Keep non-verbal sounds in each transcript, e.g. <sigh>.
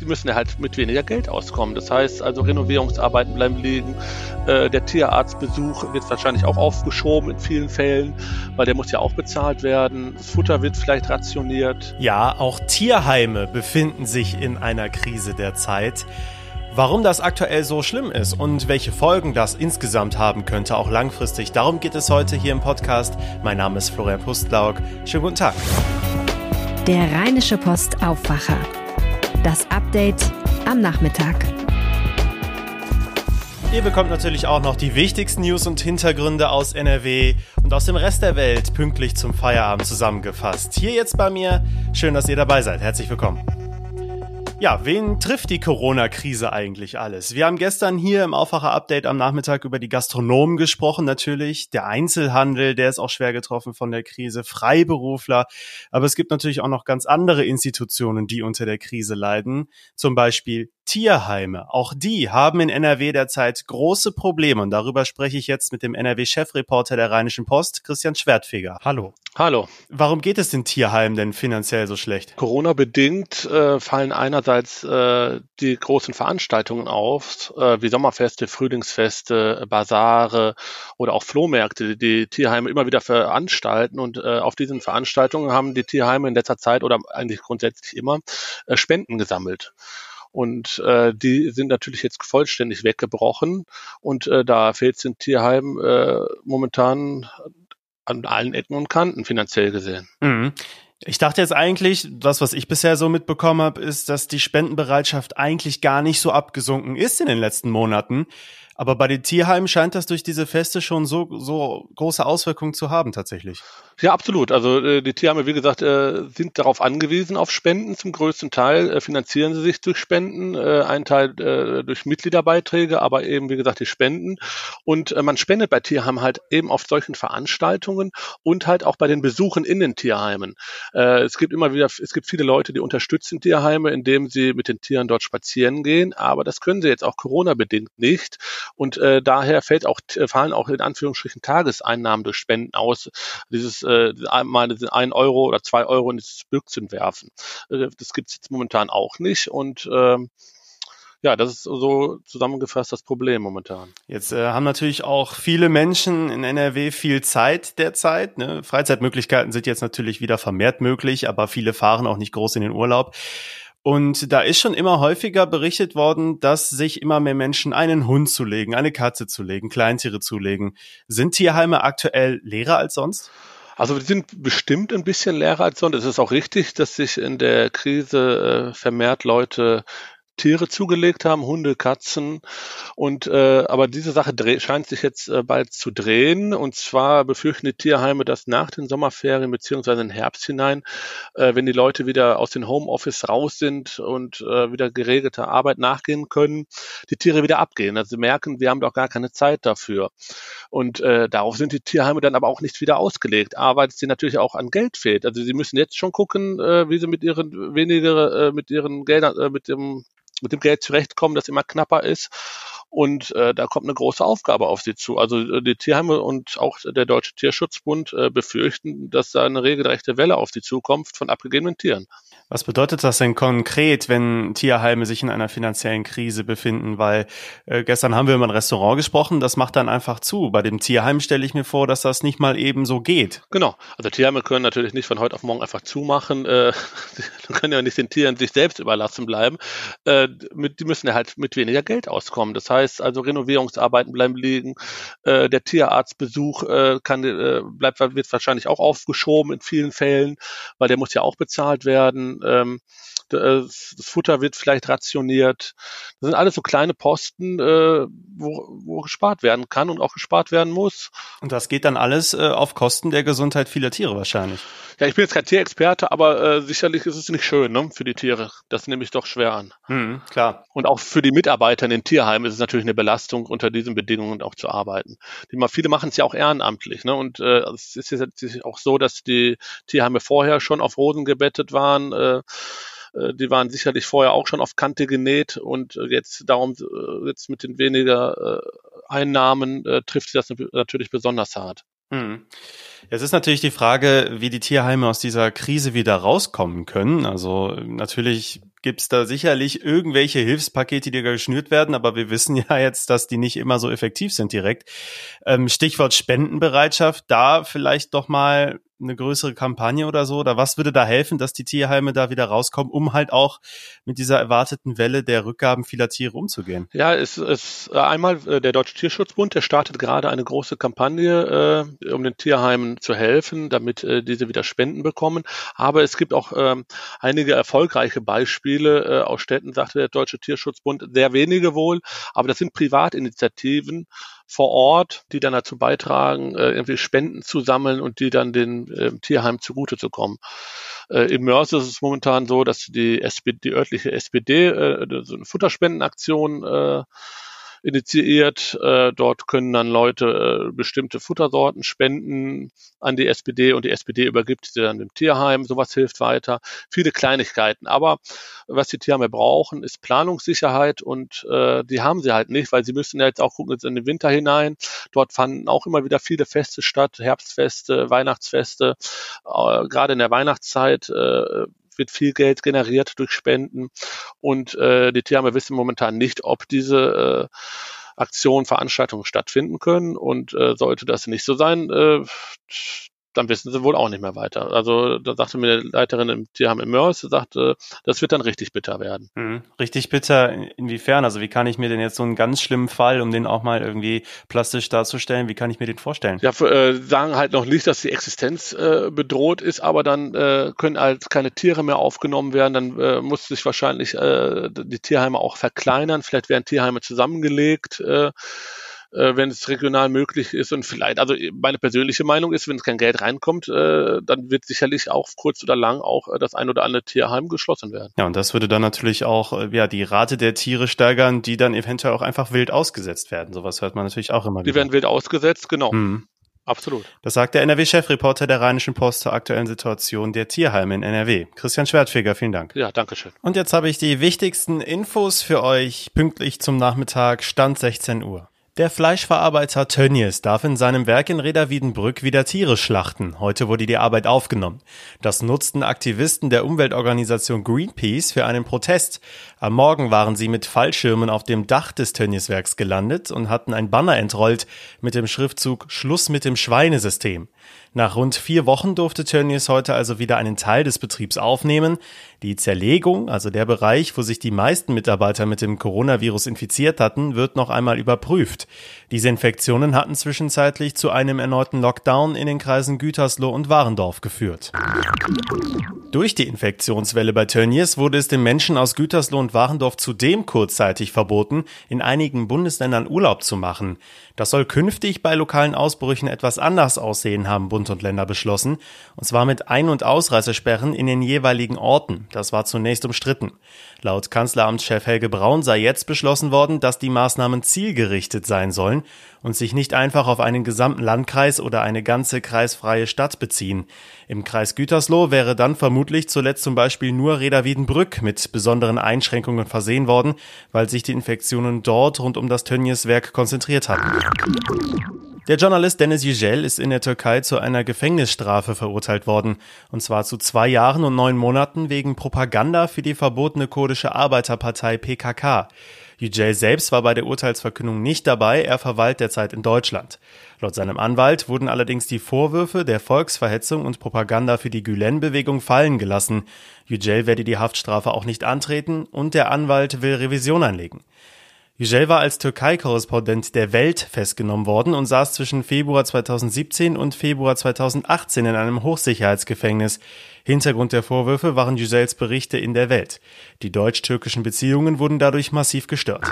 die müssen ja halt mit weniger Geld auskommen. Das heißt also Renovierungsarbeiten bleiben liegen. Äh, der Tierarztbesuch wird wahrscheinlich auch aufgeschoben in vielen Fällen, weil der muss ja auch bezahlt werden. Das Futter wird vielleicht rationiert. Ja, auch Tierheime befinden sich in einer Krise derzeit. Warum das aktuell so schlimm ist und welche Folgen das insgesamt haben könnte, auch langfristig, darum geht es heute hier im Podcast. Mein Name ist Florian Pustlauk. Schönen guten Tag. Der Rheinische Post Aufwacher. Das Update am Nachmittag. Ihr bekommt natürlich auch noch die wichtigsten News und Hintergründe aus NRW und aus dem Rest der Welt pünktlich zum Feierabend zusammengefasst. Hier jetzt bei mir. Schön, dass ihr dabei seid. Herzlich willkommen. Ja, wen trifft die Corona-Krise eigentlich alles? Wir haben gestern hier im Aufwacher-Update am Nachmittag über die Gastronomen gesprochen, natürlich. Der Einzelhandel, der ist auch schwer getroffen von der Krise. Freiberufler. Aber es gibt natürlich auch noch ganz andere Institutionen, die unter der Krise leiden. Zum Beispiel Tierheime. Auch die haben in NRW derzeit große Probleme. Und darüber spreche ich jetzt mit dem NRW-Chefreporter der Rheinischen Post, Christian Schwertfeger. Hallo. Hallo. Warum geht es den Tierheimen denn finanziell so schlecht? Corona-bedingt äh, fallen einerseits äh, die großen Veranstaltungen auf, äh, wie Sommerfeste, Frühlingsfeste, Basare oder auch Flohmärkte, die die Tierheime immer wieder veranstalten. Und äh, auf diesen Veranstaltungen haben die Tierheime in letzter Zeit oder eigentlich grundsätzlich immer äh, Spenden gesammelt. Und äh, die sind natürlich jetzt vollständig weggebrochen. Und äh, da fehlt es den Tierheimen äh, momentan an allen Ecken und Kanten finanziell gesehen. Mhm. Ich dachte jetzt eigentlich, das, was ich bisher so mitbekommen habe, ist, dass die Spendenbereitschaft eigentlich gar nicht so abgesunken ist in den letzten Monaten. Aber bei den Tierheimen scheint das durch diese Feste schon so, so große Auswirkungen zu haben tatsächlich. Ja, absolut. Also äh, die Tierheime, wie gesagt, äh, sind darauf angewiesen auf Spenden zum größten Teil. Äh, finanzieren sie sich durch Spenden, äh, ein Teil äh, durch Mitgliederbeiträge, aber eben, wie gesagt, die Spenden. Und äh, man spendet bei Tierheimen halt eben auf solchen Veranstaltungen und halt auch bei den Besuchen in den Tierheimen. Äh, es gibt immer wieder, es gibt viele Leute, die unterstützen Tierheime, indem sie mit den Tieren dort spazieren gehen, aber das können sie jetzt auch Corona-bedingt nicht. Und äh, daher fällt auch, fallen auch in Anführungsstrichen Tageseinnahmen durch Spenden aus. Dieses äh, mal ein Euro oder zwei Euro in dieses Bürgchen werfen. Äh, das gibt's jetzt momentan auch nicht. Und ähm, ja, das ist so zusammengefasst das Problem momentan. Jetzt äh, haben natürlich auch viele Menschen in NRW viel Zeit derzeit. Ne? Freizeitmöglichkeiten sind jetzt natürlich wieder vermehrt möglich, aber viele fahren auch nicht groß in den Urlaub. Und da ist schon immer häufiger berichtet worden, dass sich immer mehr Menschen einen Hund zulegen, eine Katze zulegen, Kleintiere zulegen. Sind Tierheime aktuell leerer als sonst? Also wir sind bestimmt ein bisschen leerer als sonst. Es ist auch richtig, dass sich in der Krise äh, vermehrt Leute Tiere zugelegt haben, Hunde, Katzen. Und äh, aber diese Sache scheint sich jetzt äh, bald zu drehen. Und zwar befürchten die Tierheime, dass nach den Sommerferien beziehungsweise den Herbst hinein, äh, wenn die Leute wieder aus den Homeoffice raus sind und äh, wieder geregelter Arbeit nachgehen können, die Tiere wieder abgehen. Also sie merken, wir haben doch gar keine Zeit dafür. Und äh, darauf sind die Tierheime dann aber auch nicht wieder ausgelegt. A, weil es ihnen natürlich auch an Geld fehlt. Also sie müssen jetzt schon gucken, äh, wie sie mit ihren weniger, äh, mit ihren Geldern, äh, mit dem mit dem Geld zurechtkommen, das immer knapper ist. Und äh, da kommt eine große Aufgabe auf sie zu. Also äh, die Tierheime und auch der Deutsche Tierschutzbund äh, befürchten, dass da eine regelrechte Welle auf sie zukommt von abgegebenen Tieren. Was bedeutet das denn konkret, wenn Tierheime sich in einer finanziellen Krise befinden? Weil äh, gestern haben wir über ein Restaurant gesprochen, das macht dann einfach zu. Bei dem Tierheim stelle ich mir vor, dass das nicht mal eben so geht. Genau. Also Tierheime können natürlich nicht von heute auf morgen einfach zumachen. Äh, <laughs> die können ja nicht den Tieren sich selbst überlassen bleiben. Äh, mit, die müssen ja halt mit weniger Geld auskommen. Das heißt also Renovierungsarbeiten bleiben liegen. Äh, der Tierarztbesuch äh, kann, äh, bleibt, wird wahrscheinlich auch aufgeschoben in vielen Fällen, weil der muss ja auch bezahlt werden ähm, das Futter wird vielleicht rationiert. Das sind alles so kleine Posten, äh, wo, wo gespart werden kann und auch gespart werden muss. Und das geht dann alles äh, auf Kosten der Gesundheit vieler Tiere wahrscheinlich. Ja, ich bin jetzt kein Tierexperte, aber äh, sicherlich ist es nicht schön ne, für die Tiere. Das nehme ich doch schwer an. Hm, klar. Und auch für die Mitarbeiter in den Tierheimen ist es natürlich eine Belastung, unter diesen Bedingungen auch zu arbeiten. Die, viele machen es ja auch ehrenamtlich. Ne? Und äh, es ist jetzt auch so, dass die Tierheime vorher schon auf Rosen gebettet waren. Äh, äh, die waren sicherlich vorher auch schon auf Kante genäht und äh, jetzt darum, äh, jetzt mit den weniger Einnahmen trifft sie das natürlich besonders hart. Hm. Jetzt ist natürlich die Frage, wie die Tierheime aus dieser Krise wieder rauskommen können. Also natürlich gibt's da sicherlich irgendwelche Hilfspakete, die geschnürt werden, aber wir wissen ja jetzt, dass die nicht immer so effektiv sind direkt. Ähm, Stichwort Spendenbereitschaft, da vielleicht doch mal eine größere Kampagne oder so? Oder was würde da helfen, dass die Tierheime da wieder rauskommen, um halt auch mit dieser erwarteten Welle der Rückgaben vieler Tiere umzugehen? Ja, es ist äh, einmal äh, der Deutsche Tierschutzbund, der startet gerade eine große Kampagne, äh, um den Tierheimen zu helfen, damit äh, diese wieder Spenden bekommen. Aber es gibt auch ähm, einige erfolgreiche Beispiele äh, aus Städten, sagte der Deutsche Tierschutzbund, sehr wenige wohl, aber das sind Privatinitiativen, vor Ort, die dann dazu beitragen, äh, irgendwie Spenden zu sammeln und die dann den äh, Tierheim zugute zu kommen. Äh, in Mörs ist es momentan so, dass die, SPD, die örtliche SPD äh, so eine Futterspendenaktion äh, initiiert. Äh, dort können dann Leute äh, bestimmte Futtersorten spenden an die SPD und die SPD übergibt sie dann dem Tierheim. Sowas hilft weiter. Viele Kleinigkeiten. Aber was die Tierheime brauchen, ist Planungssicherheit und äh, die haben sie halt nicht, weil sie müssen ja jetzt auch gucken jetzt in den Winter hinein. Dort fanden auch immer wieder viele Feste statt, Herbstfeste, Weihnachtsfeste. Äh, gerade in der Weihnachtszeit äh, wird viel Geld generiert durch Spenden. Und äh, die Tierheime wissen momentan nicht, ob diese äh, Aktionen, Veranstaltungen stattfinden können. Und äh, sollte das nicht so sein, äh, dann wissen sie wohl auch nicht mehr weiter. Also da sagte mir die Leiterin im Tierheim im Mörs, sagte, das wird dann richtig bitter werden. Mhm. Richtig bitter inwiefern? Also wie kann ich mir denn jetzt so einen ganz schlimmen Fall, um den auch mal irgendwie plastisch darzustellen, wie kann ich mir den vorstellen? Ja, äh, sagen halt noch nicht, dass die Existenz äh, bedroht ist, aber dann äh, können halt keine Tiere mehr aufgenommen werden, dann äh, muss sich wahrscheinlich äh, die Tierheime auch verkleinern, vielleicht werden Tierheime zusammengelegt. Äh, äh, wenn es regional möglich ist und vielleicht, also meine persönliche Meinung ist, wenn es kein Geld reinkommt, äh, dann wird sicherlich auch kurz oder lang auch äh, das ein oder andere Tierheim geschlossen werden. Ja, und das würde dann natürlich auch äh, ja die Rate der Tiere steigern, die dann eventuell auch einfach wild ausgesetzt werden. Sowas hört man natürlich auch immer wieder. Die werden wild ausgesetzt, genau. Mhm. Absolut. Das sagt der NRW-Chefreporter der Rheinischen Post zur aktuellen Situation der Tierheime in NRW. Christian Schwertfeger, vielen Dank. Ja, danke schön. Und jetzt habe ich die wichtigsten Infos für euch pünktlich zum Nachmittag, Stand 16 Uhr. Der Fleischverarbeiter Tönnies darf in seinem Werk in Reda wieder Tiere schlachten. Heute wurde die Arbeit aufgenommen. Das nutzten Aktivisten der Umweltorganisation Greenpeace für einen Protest. Am Morgen waren sie mit Fallschirmen auf dem Dach des Tönnies-Werks gelandet und hatten ein Banner entrollt mit dem Schriftzug Schluss mit dem Schweinesystem. Nach rund vier Wochen durfte Tönnies heute also wieder einen Teil des Betriebs aufnehmen. Die Zerlegung, also der Bereich, wo sich die meisten Mitarbeiter mit dem Coronavirus infiziert hatten, wird noch einmal überprüft. Diese Infektionen hatten zwischenzeitlich zu einem erneuten Lockdown in den Kreisen Gütersloh und Warendorf geführt. Durch die Infektionswelle bei Tönnies wurde es den Menschen aus Gütersloh und Warendorf zudem kurzzeitig verboten, in einigen Bundesländern Urlaub zu machen. Das soll künftig bei lokalen Ausbrüchen etwas anders aussehen, haben Bund und Länder beschlossen, und zwar mit Ein- und Ausreisesperren in den jeweiligen Orten. Das war zunächst umstritten. Laut Kanzleramtschef Helge Braun sei jetzt beschlossen worden, dass die Maßnahmen zielgerichtet sein sollen und sich nicht einfach auf einen gesamten Landkreis oder eine ganze kreisfreie Stadt beziehen. Im Kreis Gütersloh wäre dann vermutlich zuletzt zum Beispiel nur Reda Wiedenbrück mit besonderen Einschränkungen versehen worden, weil sich die Infektionen dort rund um das Tönnies-Werk konzentriert hatten. Der Journalist Dennis Yücel ist in der Türkei zu einer Gefängnisstrafe verurteilt worden, und zwar zu zwei Jahren und neun Monaten wegen Propaganda für die verbotene kurdische Arbeiterpartei PKK. Yücel selbst war bei der Urteilsverkündung nicht dabei, er verweilt derzeit in Deutschland. Laut seinem Anwalt wurden allerdings die Vorwürfe der Volksverhetzung und Propaganda für die Gülen-Bewegung fallen gelassen. Yücel werde die Haftstrafe auch nicht antreten und der Anwalt will Revision einlegen. Yücel war als Türkei-Korrespondent der Welt festgenommen worden und saß zwischen Februar 2017 und Februar 2018 in einem Hochsicherheitsgefängnis. Hintergrund der Vorwürfe waren Yücels Berichte in der Welt. Die deutsch-türkischen Beziehungen wurden dadurch massiv gestört.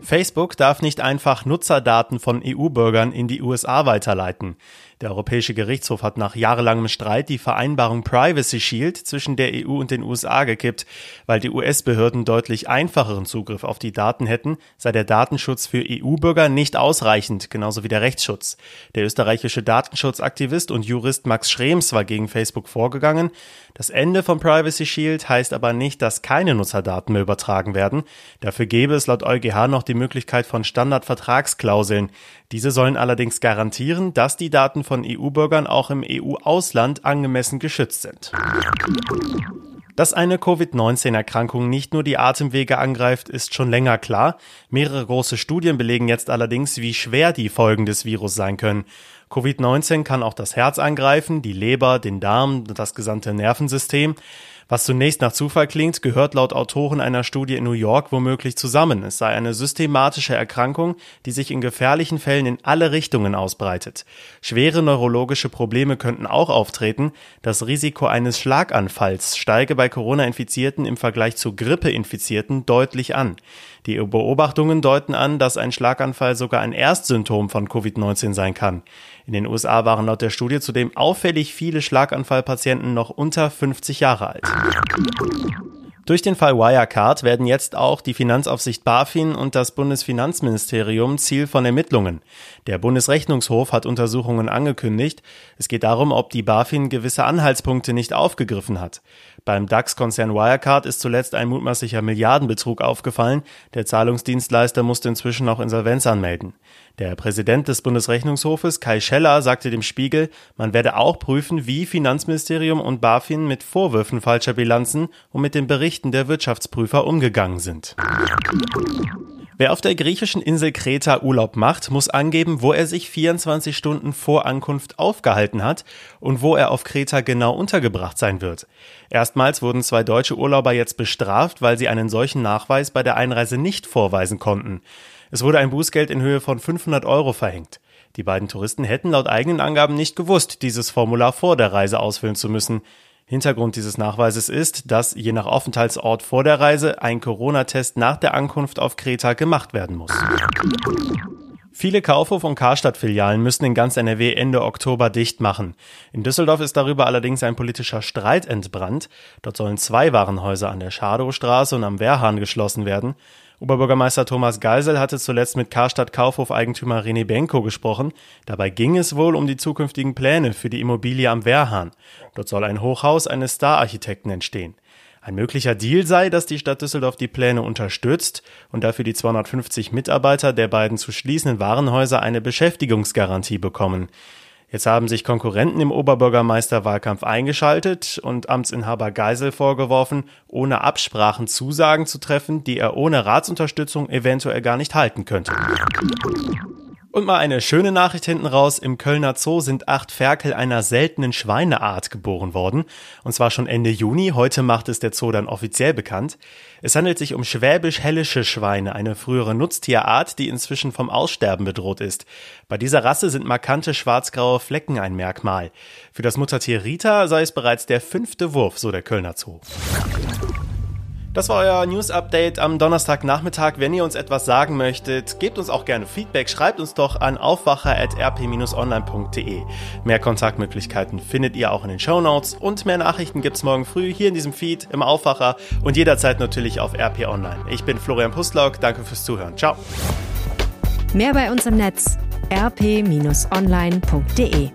Facebook darf nicht einfach Nutzerdaten von EU-Bürgern in die USA weiterleiten. Der Europäische Gerichtshof hat nach jahrelangem Streit die Vereinbarung Privacy Shield zwischen der EU und den USA gekippt. Weil die US-Behörden deutlich einfacheren Zugriff auf die Daten hätten, sei der Datenschutz für EU-Bürger nicht ausreichend, genauso wie der Rechtsschutz. Der österreichische Datenschutzaktivist und Jurist Max Schrems war gegen Facebook vorgegangen. Das Ende von Privacy Shield heißt aber nicht, dass keine Nutzerdaten mehr übertragen werden. Dafür gäbe es laut EuGH noch die Möglichkeit von Standardvertragsklauseln. Diese sollen allerdings garantieren, dass die Daten von EU-Bürgern auch im EU-Ausland angemessen geschützt sind. Dass eine Covid-19-Erkrankung nicht nur die Atemwege angreift, ist schon länger klar. Mehrere große Studien belegen jetzt allerdings, wie schwer die Folgen des Virus sein können. Covid-19 kann auch das Herz angreifen, die Leber, den Darm, das gesamte Nervensystem. Was zunächst nach Zufall klingt, gehört laut Autoren einer Studie in New York womöglich zusammen. Es sei eine systematische Erkrankung, die sich in gefährlichen Fällen in alle Richtungen ausbreitet. Schwere neurologische Probleme könnten auch auftreten. Das Risiko eines Schlaganfalls steige bei Corona-Infizierten im Vergleich zu Grippe-Infizierten deutlich an. Die Beobachtungen deuten an, dass ein Schlaganfall sogar ein Erstsymptom von Covid-19 sein kann. In den USA waren laut der Studie zudem auffällig viele Schlaganfallpatienten noch unter 50 Jahre alt. Durch den Fall Wirecard werden jetzt auch die Finanzaufsicht BaFin und das Bundesfinanzministerium Ziel von Ermittlungen. Der Bundesrechnungshof hat Untersuchungen angekündigt. Es geht darum, ob die BaFin gewisse Anhaltspunkte nicht aufgegriffen hat. Beim DAX-Konzern Wirecard ist zuletzt ein mutmaßlicher Milliardenbetrug aufgefallen. Der Zahlungsdienstleister musste inzwischen auch Insolvenz anmelden. Der Präsident des Bundesrechnungshofes Kai Scheller sagte dem Spiegel, man werde auch prüfen, wie Finanzministerium und BaFin mit Vorwürfen falscher Bilanzen und mit den Berichten der Wirtschaftsprüfer umgegangen sind. Wer auf der griechischen Insel Kreta Urlaub macht, muss angeben, wo er sich 24 Stunden vor Ankunft aufgehalten hat und wo er auf Kreta genau untergebracht sein wird. Erstmals wurden zwei deutsche Urlauber jetzt bestraft, weil sie einen solchen Nachweis bei der Einreise nicht vorweisen konnten. Es wurde ein Bußgeld in Höhe von 500 Euro verhängt. Die beiden Touristen hätten laut eigenen Angaben nicht gewusst, dieses Formular vor der Reise ausfüllen zu müssen. Hintergrund dieses Nachweises ist, dass je nach Aufenthaltsort vor der Reise ein Corona-Test nach der Ankunft auf Kreta gemacht werden muss. Viele Kaufhof- und Karstadt-Filialen müssen in ganz NRW Ende Oktober dicht machen. In Düsseldorf ist darüber allerdings ein politischer Streit entbrannt. Dort sollen zwei Warenhäuser an der Schadowstraße und am Wehrhahn geschlossen werden. Oberbürgermeister Thomas Geisel hatte zuletzt mit Karstadt Kaufhof-Eigentümer René Benko gesprochen. Dabei ging es wohl um die zukünftigen Pläne für die Immobilie am Wehrhahn. Dort soll ein Hochhaus eines Star-Architekten entstehen. Ein möglicher Deal sei, dass die Stadt Düsseldorf die Pläne unterstützt und dafür die 250 Mitarbeiter der beiden zu schließenden Warenhäuser eine Beschäftigungsgarantie bekommen. Jetzt haben sich Konkurrenten im Oberbürgermeisterwahlkampf eingeschaltet und Amtsinhaber Geisel vorgeworfen, ohne Absprachen Zusagen zu treffen, die er ohne Ratsunterstützung eventuell gar nicht halten könnte. Und mal eine schöne Nachricht hinten raus. Im Kölner Zoo sind acht Ferkel einer seltenen Schweineart geboren worden. Und zwar schon Ende Juni. Heute macht es der Zoo dann offiziell bekannt. Es handelt sich um schwäbisch-hellische Schweine, eine frühere Nutztierart, die inzwischen vom Aussterben bedroht ist. Bei dieser Rasse sind markante schwarz-graue Flecken ein Merkmal. Für das Muttertier Rita sei es bereits der fünfte Wurf, so der Kölner Zoo. Das war euer News Update am Donnerstagnachmittag. Wenn ihr uns etwas sagen möchtet, gebt uns auch gerne Feedback. Schreibt uns doch an aufwacher.rp-online.de. Mehr Kontaktmöglichkeiten findet ihr auch in den Show Notes und mehr Nachrichten gibt's morgen früh hier in diesem Feed im Aufwacher und jederzeit natürlich auf RP Online. Ich bin Florian Pustlauk. Danke fürs Zuhören. Ciao. Mehr bei uns im Netz rp-online.de